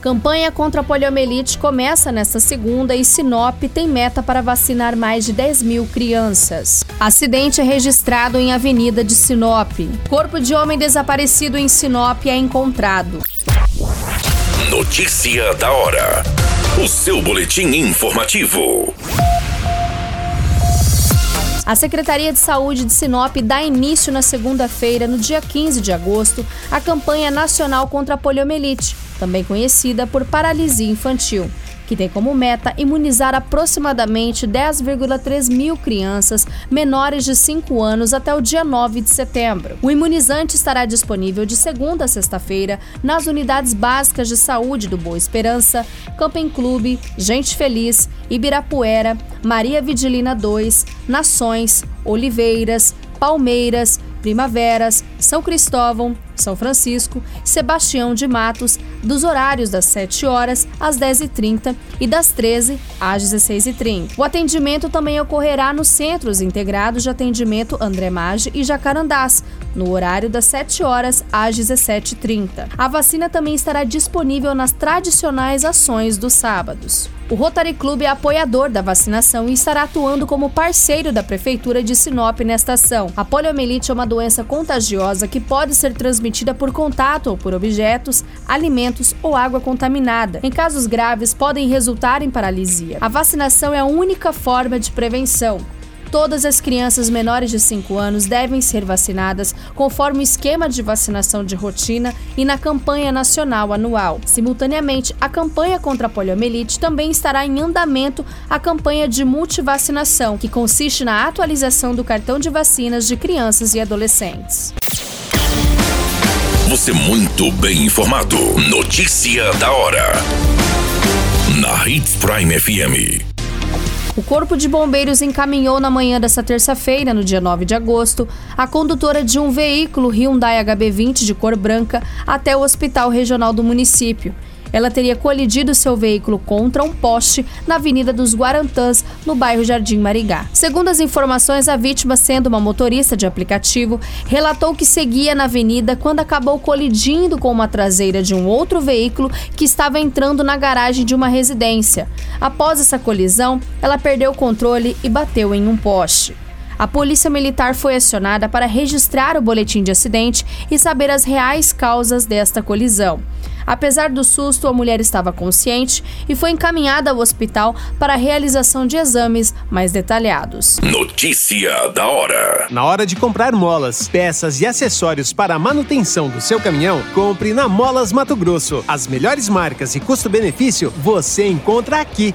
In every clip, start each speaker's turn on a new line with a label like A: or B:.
A: Campanha contra a poliomielite começa nesta segunda e Sinop tem meta para vacinar mais de 10 mil crianças. Acidente é registrado em Avenida de Sinop. Corpo de homem desaparecido em Sinop é encontrado.
B: Notícia da hora. O seu boletim informativo.
A: A Secretaria de Saúde de Sinop dá início na segunda-feira, no dia 15 de agosto, à campanha nacional contra a poliomielite também conhecida por paralisia infantil, que tem como meta imunizar aproximadamente 10,3 mil crianças menores de 5 anos até o dia 9 de setembro. O imunizante estará disponível de segunda a sexta-feira nas unidades básicas de saúde do Boa Esperança, Camping Clube, Gente Feliz, Ibirapuera, Maria Vidilina 2, Nações, Oliveiras, Palmeiras, Primaveras, São Cristóvão, São Francisco, Sebastião de Matos, dos horários das 7 horas às 10h30 e das 13 às 16h30. O atendimento também ocorrerá nos Centros Integrados de Atendimento André Maggi e Jacarandás, no horário das 7 horas às 17h30. A vacina também estará disponível nas tradicionais ações dos sábados. O Rotary Club é apoiador da vacinação e estará atuando como parceiro da Prefeitura de Sinop nesta ação. A poliomielite é uma doença contagiosa que pode ser transmitida por contato ou por objetos, alimentos ou água contaminada. Em casos graves, podem resultar em paralisia. A vacinação é a única forma de prevenção. Todas as crianças menores de 5 anos devem ser vacinadas conforme o esquema de vacinação de rotina e na campanha nacional anual. Simultaneamente, a campanha contra a poliomielite também estará em andamento a campanha de multivacinação, que consiste na atualização do cartão de vacinas de crianças e adolescentes.
B: Você muito bem informado. Notícia da hora. Na Hits Prime FM.
A: O Corpo de Bombeiros encaminhou na manhã desta terça-feira, no dia 9 de agosto, a condutora de um veículo Hyundai HB20 de cor branca até o Hospital Regional do município. Ela teria colidido seu veículo contra um poste na Avenida dos Guarantãs, no bairro Jardim Marigá. Segundo as informações, a vítima, sendo uma motorista de aplicativo, relatou que seguia na avenida quando acabou colidindo com uma traseira de um outro veículo que estava entrando na garagem de uma residência. Após essa colisão, ela perdeu o controle e bateu em um poste. A polícia militar foi acionada para registrar o boletim de acidente e saber as reais causas desta colisão. Apesar do susto, a mulher estava consciente e foi encaminhada ao hospital para a realização de exames mais detalhados.
B: Notícia da hora:
C: Na hora de comprar molas, peças e acessórios para a manutenção do seu caminhão, compre na Molas Mato Grosso. As melhores marcas e custo-benefício você encontra aqui.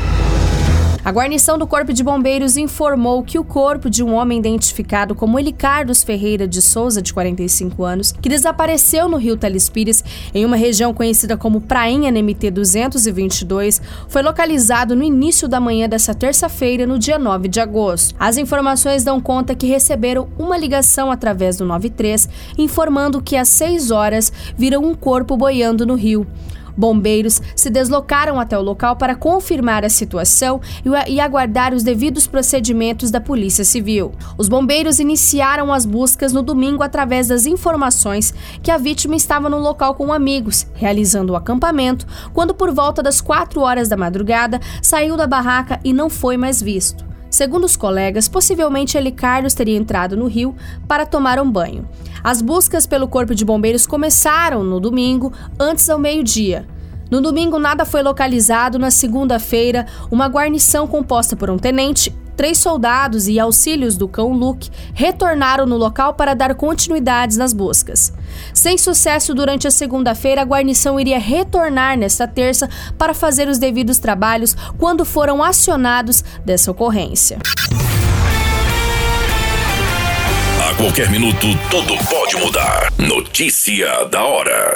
A: A guarnição do Corpo de Bombeiros informou que o corpo de um homem identificado como Elicardos Ferreira de Souza, de 45 anos, que desapareceu no rio Telespires, em uma região conhecida como Prainha NMT 222, foi localizado no início da manhã dessa terça-feira, no dia 9 de agosto. As informações dão conta que receberam uma ligação através do 93, informando que às 6 horas viram um corpo boiando no rio. Bombeiros se deslocaram até o local para confirmar a situação e aguardar os devidos procedimentos da Polícia Civil. Os bombeiros iniciaram as buscas no domingo através das informações que a vítima estava no local com amigos, realizando o acampamento, quando por volta das 4 horas da madrugada saiu da barraca e não foi mais visto. Segundo os colegas, possivelmente Eli Carlos teria entrado no rio para tomar um banho. As buscas pelo Corpo de Bombeiros começaram no domingo, antes ao meio-dia. No domingo, nada foi localizado. Na segunda-feira, uma guarnição composta por um tenente, três soldados e auxílios do cão Luke retornaram no local para dar continuidades nas buscas. Sem sucesso durante a segunda-feira, a guarnição iria retornar nesta terça para fazer os devidos trabalhos quando foram acionados dessa ocorrência.
B: A qualquer minuto, tudo pode mudar. Notícia da hora.